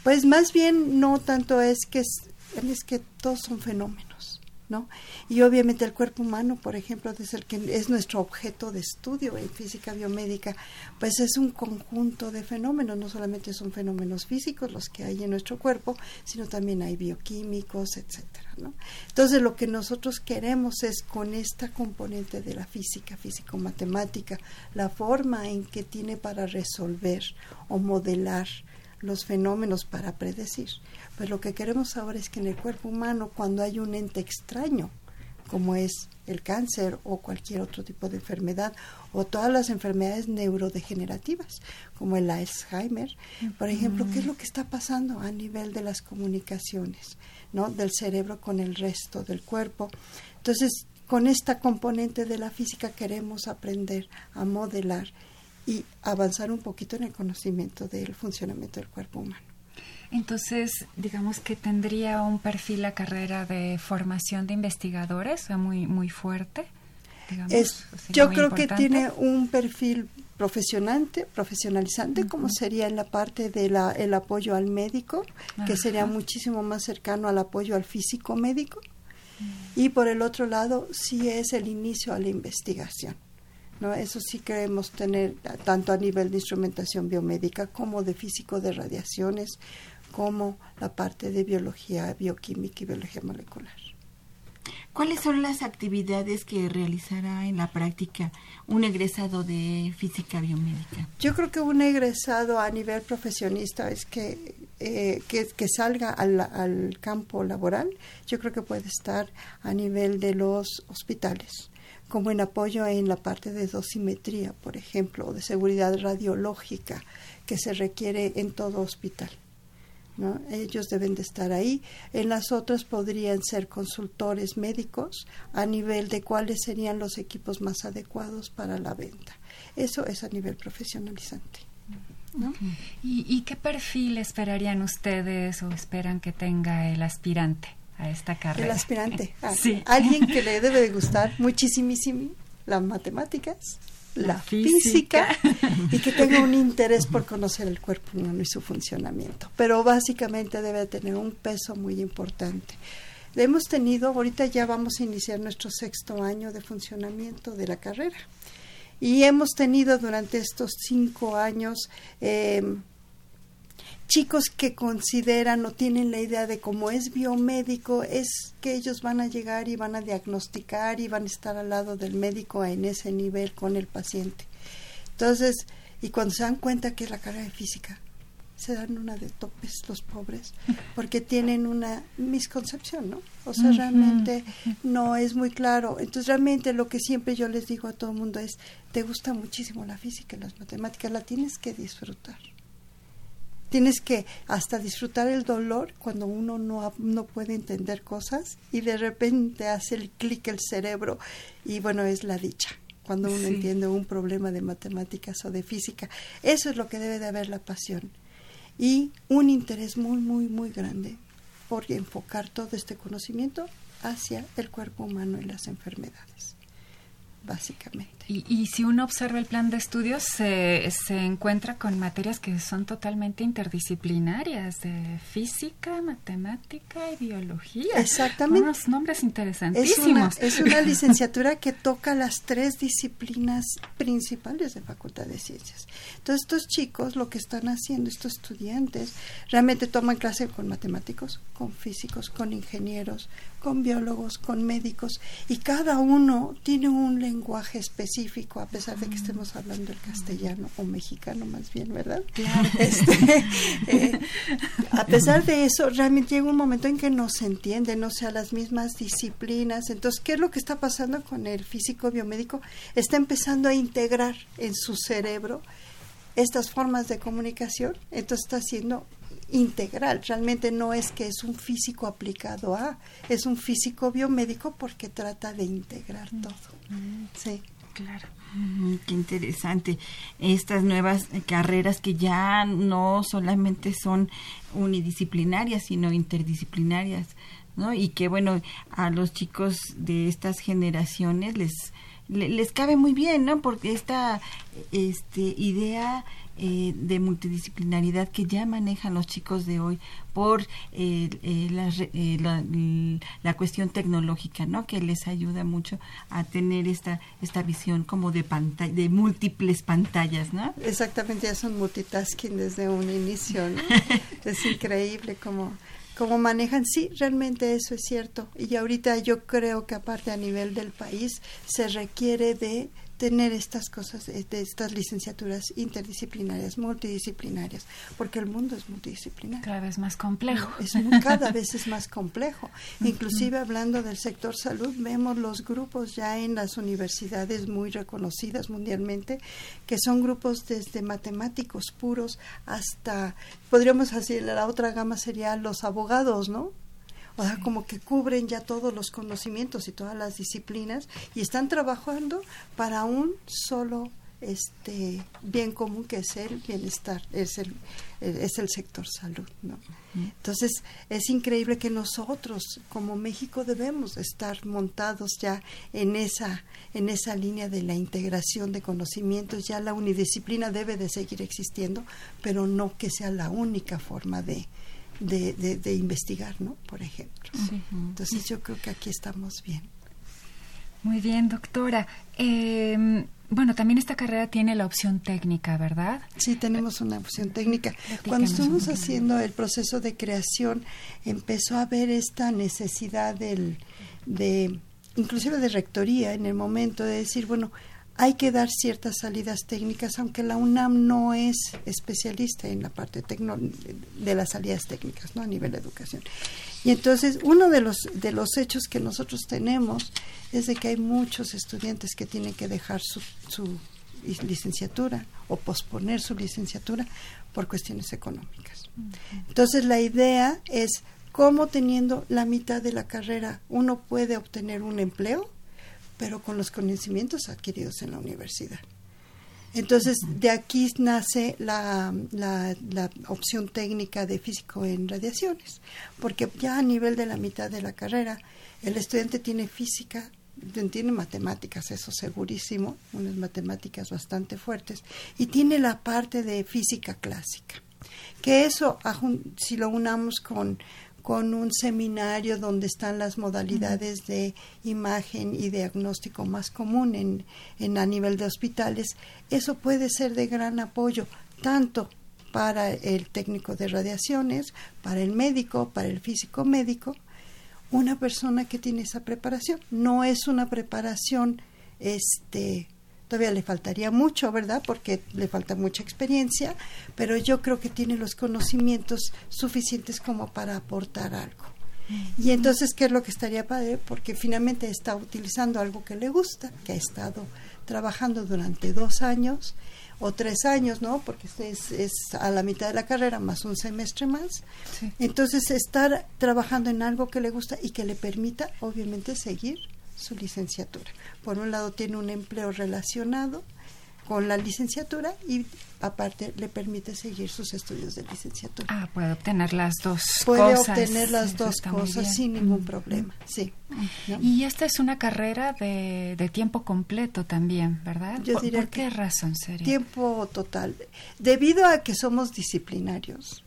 Pues más bien no tanto es que es, es que todos son fenómenos, ¿no? Y obviamente el cuerpo humano, por ejemplo, es el que es nuestro objeto de estudio en física biomédica, pues es un conjunto de fenómenos, no solamente son fenómenos físicos los que hay en nuestro cuerpo, sino también hay bioquímicos, etcétera, ¿no? Entonces lo que nosotros queremos es con esta componente de la física, físico-matemática, la forma en que tiene para resolver o modelar los fenómenos para predecir. Pues lo que queremos ahora es que en el cuerpo humano, cuando hay un ente extraño, como es el cáncer o cualquier otro tipo de enfermedad, o todas las enfermedades neurodegenerativas, como el Alzheimer, por ejemplo, ¿qué es lo que está pasando a nivel de las comunicaciones, ¿no? del cerebro con el resto del cuerpo? Entonces, con esta componente de la física queremos aprender a modelar y avanzar un poquito en el conocimiento del funcionamiento del cuerpo humano. Entonces, digamos que tendría un perfil la carrera de formación de investigadores, muy, muy fuerte. es, yo creo que tiene un perfil profesionante, profesionalizante, como sería en la parte del el apoyo al médico, que sería muchísimo más cercano al apoyo al físico médico. Y por el otro lado, sí es el inicio a la investigación. ¿No? Eso sí queremos tener tanto a nivel de instrumentación biomédica como de físico de radiaciones, como la parte de biología bioquímica y biología molecular. ¿Cuáles son las actividades que realizará en la práctica un egresado de física biomédica? Yo creo que un egresado a nivel profesionista es que, eh, que, que, salga al, al campo laboral. Yo creo que puede estar a nivel de los hospitales como en apoyo en la parte de dosimetría, por ejemplo, o de seguridad radiológica que se requiere en todo hospital. ¿no? Ellos deben de estar ahí. En las otras podrían ser consultores médicos a nivel de cuáles serían los equipos más adecuados para la venta. Eso es a nivel profesionalizante. ¿Y, ¿Y qué perfil esperarían ustedes o esperan que tenga el aspirante? A esta carrera. El aspirante. Ah, sí. Alguien que le debe de gustar muchísimo las matemáticas, la, física. y que tenga un interés por conocer el cuerpo humano y su funcionamiento. Pero básicamente debe tener un peso muy importante. Hemos tenido, ahorita ya vamos a iniciar nuestro sexto año de funcionamiento de la carrera. Y hemos tenido durante estos cinco años eh, chicos que consideran o tienen la idea de cómo es biomédico, es que ellos van a llegar y van a diagnosticar y van a estar al lado del médico en ese nivel con el paciente. Entonces, y cuando se dan cuenta que es la carrera de física, se dan una de topes los pobres, porque tienen una misconcepción, ¿no? O sea, realmente no es muy claro. Entonces, realmente lo que siempre yo les digo a todo el mundo es, te gusta muchísimo la física y las matemáticas, la tienes que disfrutar. Tienes que hasta disfrutar el dolor cuando uno no, no puede entender cosas y de repente hace el clic el cerebro y bueno, es la dicha cuando uno entiende un problema de matemáticas o de física. Eso es lo que debe de haber la pasión y un interés muy, muy, muy grande por enfocar todo este conocimiento hacia el cuerpo humano y las enfermedades, básicamente. Y, si uno observa el plan de estudios, se, se encuentra con materias que son totalmente interdisciplinarias, de física, matemática y biología. Exactamente. Unos nombres interesantísimos. Es una, licenciatura que toca las tres disciplinas principales de Facultad de Ciencias. Entonces, estos chicos lo que están haciendo, estos estudiantes, realmente toman clase con matemáticos, con físicos, con ingenieros, con biólogos, con médicos, y cada uno tiene un lenguaje específico específico, a pesar de que estemos hablando el castellano o mexicano más bien, ¿verdad? Claro. Este, eh, a pesar de eso, realmente llega un momento en que no se entiende, no sea las mismas disciplinas. Entonces, ¿qué es lo que está pasando con el físico biomédico? Está empezando a integrar en su cerebro estas formas de comunicación, entonces está siendo integral. Realmente no es que es un físico aplicado a, es un físico biomédico porque trata de integrar todo. Sí. Claro. Qué interesante. Estas nuevas carreras que ya no solamente son unidisciplinarias, sino interdisciplinarias, ¿no? Y que, bueno, a los chicos de estas generaciones les les cabe muy bien, ¿no? Porque esta este, idea eh, de multidisciplinaridad que ya manejan los chicos de hoy por eh, eh, la, la, cuestión tecnológica, ¿no? Que les ayuda mucho a tener esta esta visión como de pantalla, de múltiples pantallas, ¿no? Exactamente, ya son multitasking desde un inicio, ¿no? es increíble como cómo manejan. Sí, realmente eso es cierto. Y ahorita yo creo que aparte a nivel del país se requiere de tener estas cosas, de estas licenciaturas interdisciplinarias, multidisciplinarias, porque el mundo es multidisciplinario. Cada vez más complejo. Es, cada vez es más complejo. Inclusive hablando del sector salud, vemos los grupos ya en las universidades muy reconocidas mundialmente, que son grupos desde matemáticos puros hasta, podríamos decir, la otra gama sería los abogados, ¿no? O sea, como que cubren ya todos los conocimientos y todas las disciplinas y están trabajando para un solo este bien común que es el bienestar, es el, es el sector salud, ¿no? Entonces, es increíble que nosotros como México debemos estar montados ya en esa en esa línea de la integración de conocimientos, ya la unidisciplina debe de seguir existiendo, pero no que sea la única forma de de, de, investigar, ¿no? Por ejemplo. Entonces yo creo que aquí estamos bien. Muy bien, doctora. Eh, bueno, también esta carrera tiene la opción técnica, ¿verdad? Sí, tenemos una opción técnica. Cuando estuvimos haciendo el proceso de creación, empezó a haber esta necesidad del, de, inclusive de rectoría en el momento de decir, bueno, hay que dar ciertas salidas técnicas, aunque la UNAM no es especialista en la parte de las salidas técnicas, ¿no? A nivel de educación. Y entonces, uno de los, de los hechos que nosotros tenemos es de que hay muchos estudiantes que tienen que dejar su, su licenciatura o posponer su licenciatura por cuestiones económicas. Entonces, la idea es cómo teniendo la mitad de la carrera uno puede obtener un empleo pero con los conocimientos adquiridos en la universidad. Entonces, de aquí nace la, la, opción técnica de físico en radiaciones, porque ya a nivel de la mitad de la carrera, el estudiante tiene física, tiene matemáticas, eso segurísimo, unas matemáticas bastante fuertes, y tiene la parte de física clásica, que eso, si lo unamos con con un seminario donde están las modalidades de imagen y diagnóstico más común en, en a nivel de hospitales, eso puede ser de gran apoyo tanto para el técnico de radiaciones, para el médico, para el físico médico, una persona que tiene esa preparación. No es una preparación este Todavía le faltaría mucho, ¿verdad? Porque le falta mucha experiencia, pero yo creo que tiene los conocimientos suficientes como para aportar algo. Y entonces, ¿qué es lo que estaría padre? Porque finalmente está utilizando algo que le gusta, que ha estado trabajando durante dos años o tres años, ¿no? Porque es, es a la mitad de la carrera más un semestre más. Entonces, estar trabajando en algo que le gusta y que le permita, obviamente, seguir su licenciatura. Por un lado tiene un empleo relacionado con la licenciatura y aparte le permite seguir sus estudios de licenciatura. Ah, puede obtener las dos puede cosas. Puede obtener las dos cosas sin ningún problema, sí. Y esta es una carrera de, de tiempo completo también, ¿verdad? Yo ¿Por, qué razón sería? Tiempo total. Debido a que somos disciplinarios,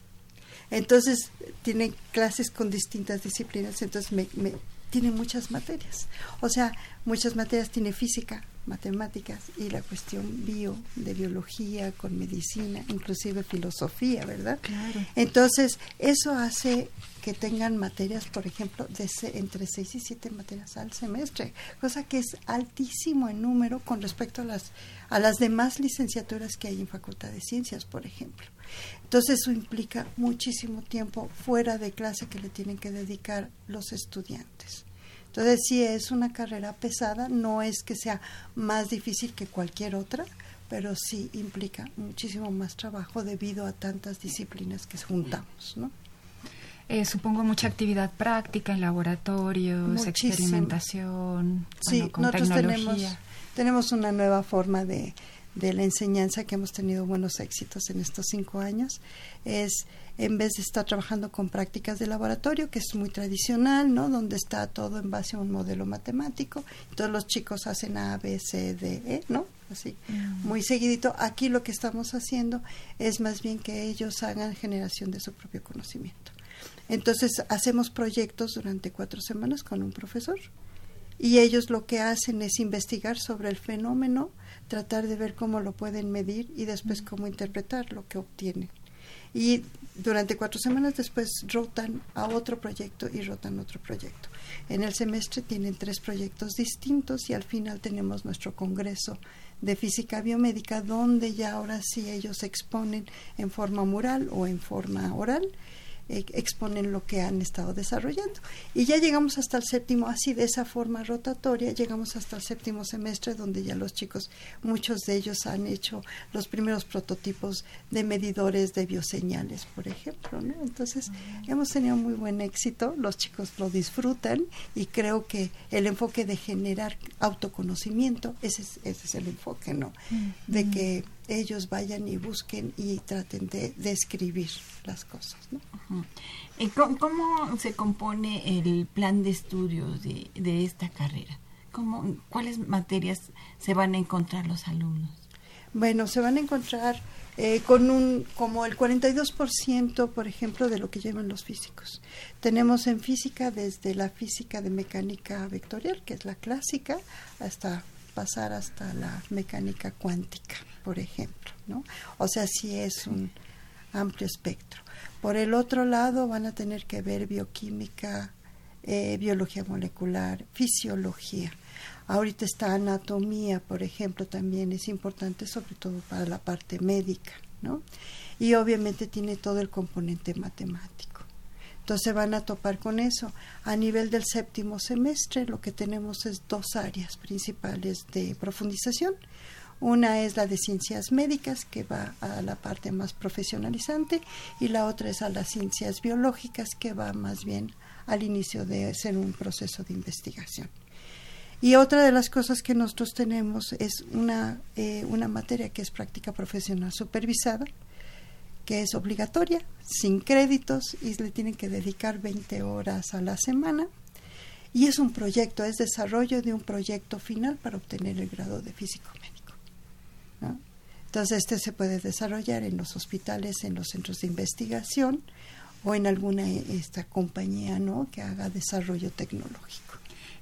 entonces tiene clases con distintas disciplinas, entonces me, me tiene muchas materias. O sea, muchas materias tiene física, matemáticas y la cuestión bio, de biología, con medicina, inclusive filosofía, ¿verdad? Claro. Entonces, eso hace que tengan materias, por ejemplo, de entre 6 y 7 materias al semestre, cosa que es altísimo en número con respecto a las, a las demás licenciaturas que hay en Facultad de Ciencias, por ejemplo. Entonces, eso implica muchísimo tiempo fuera de clase que le tienen que dedicar los estudiantes. Entonces, sí es una carrera pesada, no es que sea más difícil que cualquier otra, pero sí implica muchísimo más trabajo debido a tantas disciplinas que juntamos, ¿no? Eh, supongo mucha actividad práctica en laboratorios, Muchísimo. experimentación, Sí, bueno, con nosotros tecnología. tenemos, tenemos una nueva forma de, de la enseñanza que hemos tenido buenos éxitos en estos cinco años. Es en vez de estar trabajando con prácticas de laboratorio, que es muy tradicional, ¿no? Donde está todo en base a un modelo matemático. Todos los chicos hacen A, B, C, D, E, ¿no? Así, muy seguidito. Aquí lo que estamos haciendo es más bien que ellos hagan generación de su propio conocimiento. Entonces, hacemos proyectos durante cuatro semanas con un profesor y ellos lo que hacen es investigar sobre el fenómeno, tratar de ver cómo lo pueden medir y después cómo interpretar lo que obtienen. Y durante cuatro semanas después rotan a otro proyecto y rotan otro proyecto. En el semestre tienen tres proyectos distintos y al final tenemos nuestro congreso de física biomédica donde ya ahora sí ellos exponen en forma mural o en forma oral eh, exponen lo que han estado desarrollando. Y ya llegamos hasta el séptimo, así de esa forma rotatoria, llegamos hasta el séptimo semestre donde ya los chicos, muchos de ellos han hecho los primeros prototipos de medidores de bioseñales, por ejemplo. ¿no? Entonces, hemos tenido muy buen éxito, los chicos lo disfrutan y creo que el enfoque de generar autoconocimiento, ese es, ese es el enfoque, ¿no? De que ellos vayan y busquen y traten de, de escribir las cosas, ¿no? Ujú. Eh, ¿Cómo, cómo se compone el plan de estudios de, de esta carrera? ¿Cómo, ¿Cuáles materias se van a encontrar los alumnos? Bueno, se van a encontrar eh, con un como el 42%, por ejemplo, de lo que llevan los físicos. Tenemos en física desde la física de mecánica vectorial, que es la clásica, hasta pasar hasta la mecánica cuántica, por ejemplo, ¿no? O sea, sí es un amplio espectro. Por el otro lado, van a tener que ver bioquímica, eh, biología molecular, fisiología. Ahorita está anatomía, por ejemplo, también es importante, sobre todo para la parte médica, ¿no? Y obviamente tiene todo el componente matemático. Entonces van a topar con eso. A nivel del séptimo semestre, lo que tenemos es dos áreas principales de profundización. Una es la de ciencias médicas, que va a la parte más profesionalizante, y la otra es a las ciencias biológicas, que va más bien al inicio de ser un proceso de investigación. Y otra de las cosas que nosotros tenemos es una, eh, una materia que es práctica profesional supervisada, que es obligatoria, sin créditos, y le tienen que dedicar 20 horas a la semana. Y es un proyecto, es desarrollo de un proyecto final para obtener el grado de físico. ¿No? Entonces, este se puede desarrollar en los hospitales, en los centros de investigación o en alguna esta compañía ¿no? que haga desarrollo tecnológico.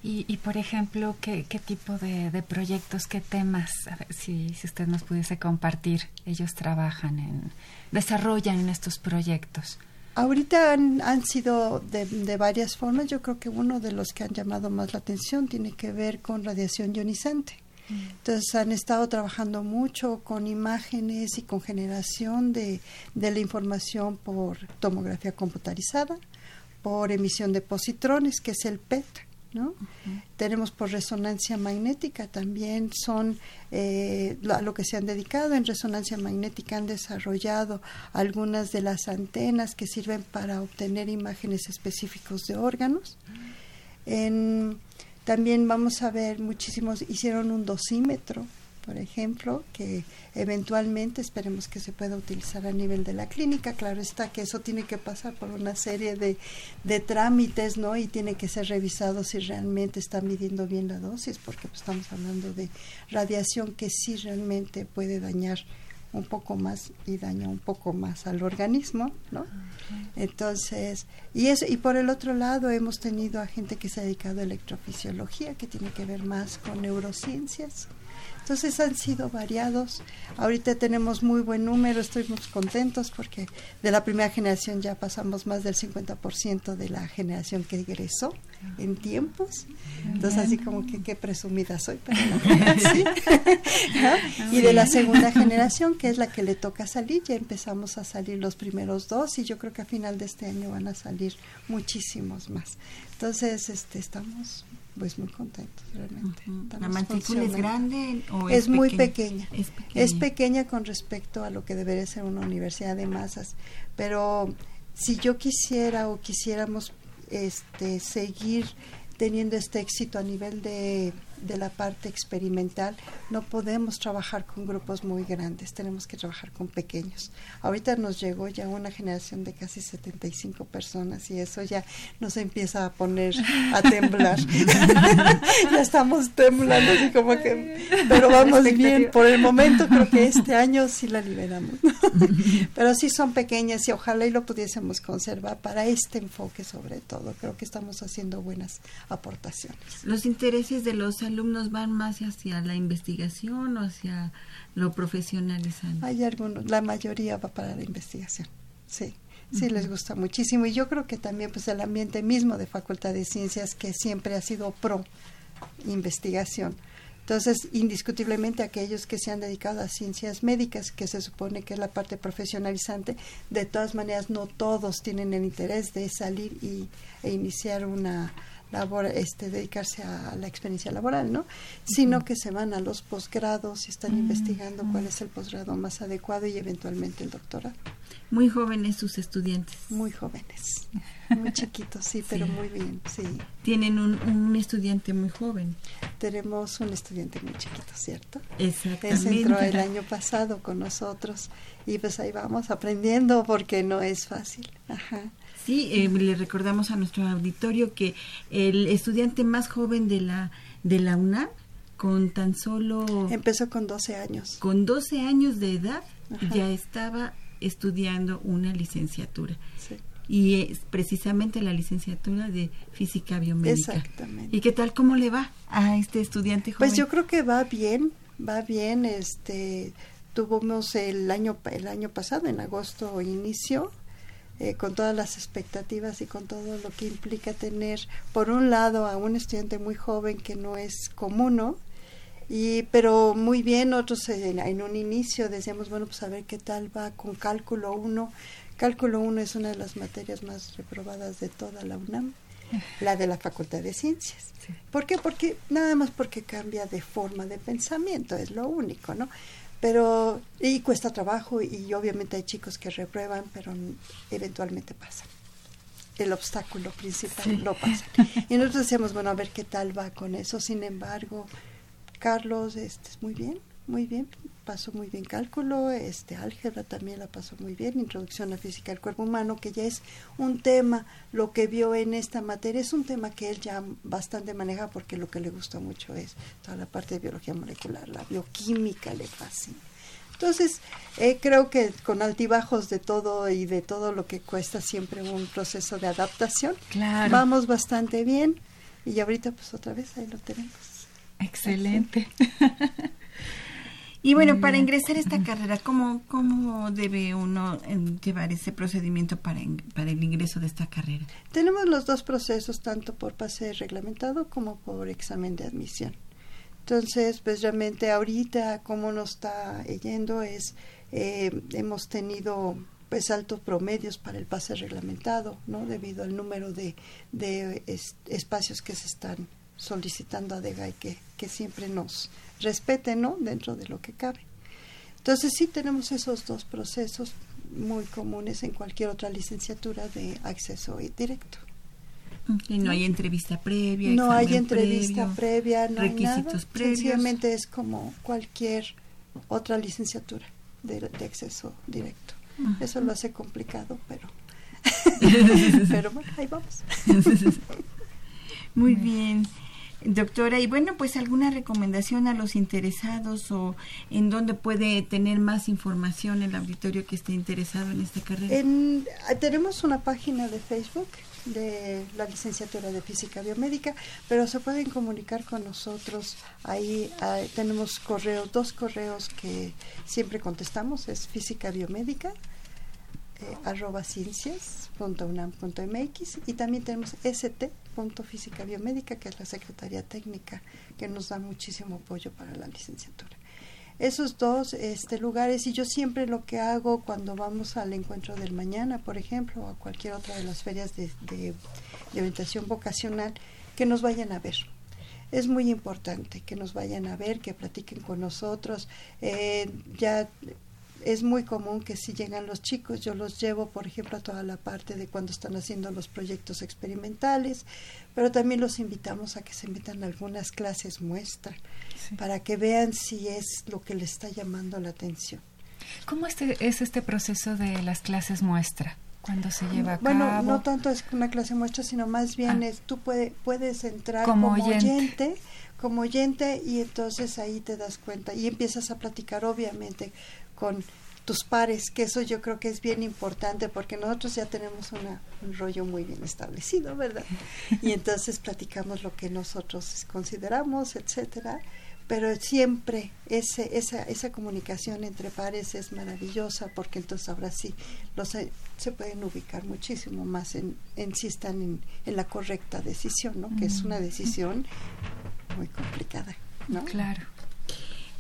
Y, y por ejemplo, ¿qué, qué tipo de, de proyectos, qué temas, si, si usted nos pudiese compartir, ellos trabajan en, desarrollan en estos proyectos? Ahorita han, han sido de, de, varias formas. Yo creo que uno de los que han llamado más la atención tiene que ver con radiación ionizante. Entonces han estado trabajando mucho con imágenes y con generación de, de la información por tomografía computarizada, por emisión de positrones, que es el PET. ¿no? Uh -huh. Tenemos por resonancia magnética también, son eh, lo, a lo que se han dedicado en resonancia magnética, han desarrollado algunas de las antenas que sirven para obtener imágenes específicos de órganos. En, también vamos a ver muchísimos, hicieron un dosímetro, por ejemplo, que eventualmente esperemos que se pueda utilizar a nivel de la clínica. Claro está que eso tiene que pasar por una serie de, de trámites, ¿no? Y tiene que ser revisado si realmente está midiendo bien la dosis, porque pues, estamos hablando de radiación que sí realmente puede dañar un poco más y daña un poco más al organismo, ¿no? Okay. Entonces, y eso, y por el otro lado hemos tenido a gente que se ha dedicado a electrofisiología, que tiene que ver más con neurociencias, Entonces han sido variados. Ahorita tenemos muy buen número, muy contentos porque de la primera generación ya pasamos más del 50% de la generación que egresó en tiempos. Entonces así como que qué presumida soy. Pero sí. Y de la segunda generación, que es la que le toca salir, ya empezamos a salir los primeros dos y yo creo que a final de este año van a salir muchísimos más. Entonces, este, estamos pues muy contentos realmente. ¿La matrícula es grande o es, muy pequeña? Es pequeña. Es pequeña con respecto a lo que debería ser una universidad de masas, pero si yo quisiera o quisiéramos este seguir teniendo este éxito a nivel de de la parte experimental, no podemos trabajar con grupos muy grandes, tenemos que trabajar con pequeños. Ahorita nos llegó ya una generación de casi 75 personas y eso ya nos empieza a poner a temblar. ya estamos temblando así como que, pero vamos bien, por el momento creo que este año sí la liberamos. pero sí son pequeñas y ojalá y lo pudiésemos conservar para este enfoque sobre todo. Creo que estamos haciendo buenas aportaciones. Los intereses de los alumnos van más hacia la investigación o hacia lo profesionalizante? Hay algunos, la mayoría va para la investigación, sí. Sí, les gusta muchísimo. Y yo creo que también pues el ambiente mismo de Facultad de Ciencias que siempre ha sido pro investigación. Entonces, indiscutiblemente aquellos que se han dedicado a ciencias médicas, que se supone que es la parte profesionalizante, de todas maneras no todos tienen el interés de salir y, e iniciar una labor, este, dedicarse a la experiencia laboral, ¿no? Sino que se van a los posgrados y están investigando cuál es el posgrado más adecuado y eventualmente el doctorado. Muy jóvenes sus estudiantes. Muy jóvenes, muy chiquitos, sí, pero muy bien, sí. Tienen un, un, estudiante muy joven. Tenemos un estudiante muy chiquito, ¿cierto? Exactamente. entró el año pasado con nosotros y pues ahí vamos aprendiendo porque no es fácil. Ajá. Sí, eh, le recordamos a nuestro auditorio que el estudiante más joven de la de la UNAM con tan solo empezó con 12 años. Con 12 años de edad ya estaba estudiando una licenciatura. Sí. Y es precisamente la licenciatura de física biomédica. Exactamente. ¿Y qué tal cómo le va a este estudiante joven? Pues yo creo que va bien, va bien, este tuvimos el año el año pasado en agosto inicio eh, con todas las expectativas y con todo lo que implica tener, por un lado, a un estudiante muy joven que no es común, ¿no? Y, pero muy bien, otros en, en, un inicio decíamos, bueno, pues a ver qué tal va con cálculo 1. Cálculo 1 es una de las materias más reprobadas de toda la UNAM, la de la Facultad de Ciencias. Sí. ¿Por qué? Porque nada más porque cambia de forma de pensamiento, es lo único, ¿no? Pero y cuesta trabajo y obviamente hay chicos que reprueban, pero eventualmente pasan. El obstáculo principal sí. lo pasan. Y nosotros decíamos, bueno, a ver qué tal va con eso. Sin embargo, Carlos, este, muy bien, muy bien, pasó muy bien cálculo, este álgebra también la pasó muy bien, introducción a física del cuerpo humano, que ya es un tema, lo que vio en esta materia es un tema que él ya bastante maneja porque lo que le gusta mucho es toda la parte de biología molecular, la bioquímica le fascina. Entonces, eh, creo que con altibajos de todo y de todo lo que cuesta siempre un proceso de adaptación, claro. vamos bastante bien y ahorita pues otra vez ahí lo tenemos. Excelente. Y bueno, para ingresar a esta carrera, ¿cómo, cómo debe uno llevar ese procedimiento para, para el ingreso de esta carrera? Tenemos los dos procesos, tanto por pase reglamentado como por examen de admisión. Entonces, pues realmente ahorita como nos está yendo es, eh, hemos tenido pues altos promedios para el pase reglamentado, ¿no? Debido al número de, de es, espacios que se están solicitando a DEGAI que, que siempre nos respeten, ¿no? Dentro de lo que cabe. Entonces sí tenemos esos dos procesos muy comunes en cualquier otra licenciatura de acceso directo. Y no hay entrevista previa. No hay entrevista previo, previa, no requisitos hay nada. previos. Sencillamente es como cualquier otra licenciatura de, de acceso directo. Eso lo hace complicado, pero pero bueno, ahí vamos. Muy bien. Doctora, y bueno, pues alguna recomendación a los interesados o en dónde puede tener más información el auditorio que esté interesado en esta carrera. En, tenemos una página de Facebook de la licenciatura de física biomédica, pero se pueden comunicar con nosotros. Ahí tenemos correos, dos correos que siempre contestamos, es física biomédica eh, arroba ciencias.unam.mx y también tenemos st.física biomédica que es la Secretaría Técnica que nos da muchísimo apoyo para la licenciatura esos dos este, lugares y yo siempre lo que hago cuando vamos al encuentro del mañana, por ejemplo, o a cualquier otra de las ferias de, de, orientación vocacional, que nos vayan a ver. Es muy importante que nos vayan a ver, que platiquen con nosotros. Eh, ya es muy común que si llegan los chicos, yo los llevo, por ejemplo, a toda la parte de cuando están haciendo los proyectos experimentales, pero también los invitamos a que se metan a algunas clases muestra para que vean si es lo que les está llamando la atención. ¿Cómo este, es este proceso de las clases muestra? cuando se lleva a bueno, no tanto es una clase muestra, sino más bien ah. es tú puede, puedes entrar como, oyente. como oyente y entonces ahí te das cuenta y empiezas a platicar obviamente con tus pares, que eso yo creo que es bien importante porque nosotros ya tenemos una, un rollo muy bien establecido, ¿verdad? Y entonces platicamos lo que nosotros consideramos, etcétera, pero siempre ese, esa, esa comunicación entre pares es maravillosa porque entonces ahora sí los, se pueden ubicar muchísimo más en, en si están en, en la correcta decisión, ¿no? Que es una decisión muy complicada, ¿no? Claro.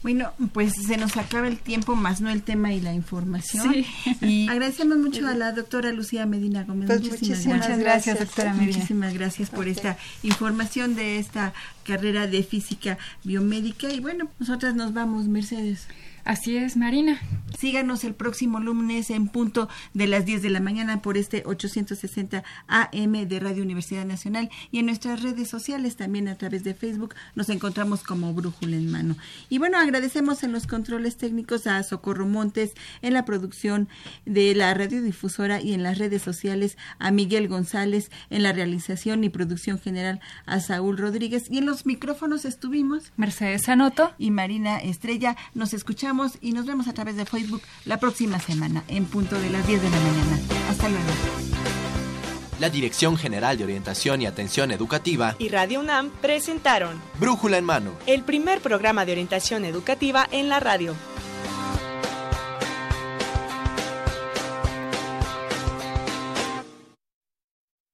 Bueno, pues se nos acaba el tiempo, más no el tema y la información. Y agradecemos mucho a la doctora Lucía Medina Gómez. Pues muchísimas, muchas gracias, doctora Medina. Muchísimas gracias por esta información de esta carrera de física biomédica. Y bueno, nosotras nos vamos, Mercedes. Así es, Marina. Síganos el próximo lunes en punto de las 10 de la mañana por este 860 AM de Radio Universidad Nacional y en nuestras redes sociales también a través de Facebook nos encontramos como Brújula en Mano. Y bueno, agradecemos en los controles técnicos a Socorro Montes en la producción de la radiodifusora y en las redes sociales a Miguel González en la realización y producción general a Saúl Rodríguez y en los micrófonos estuvimos Mercedes Anoto y Marina Estrella. Nos escuchamos y nos vemos a través de Facebook la próxima semana en punto de las 10 de la mañana. Hasta luego. La Dirección General de Orientación y Atención Educativa y Radio UNAM presentaron Brújula en Mano, el primer programa de orientación educativa en la radio.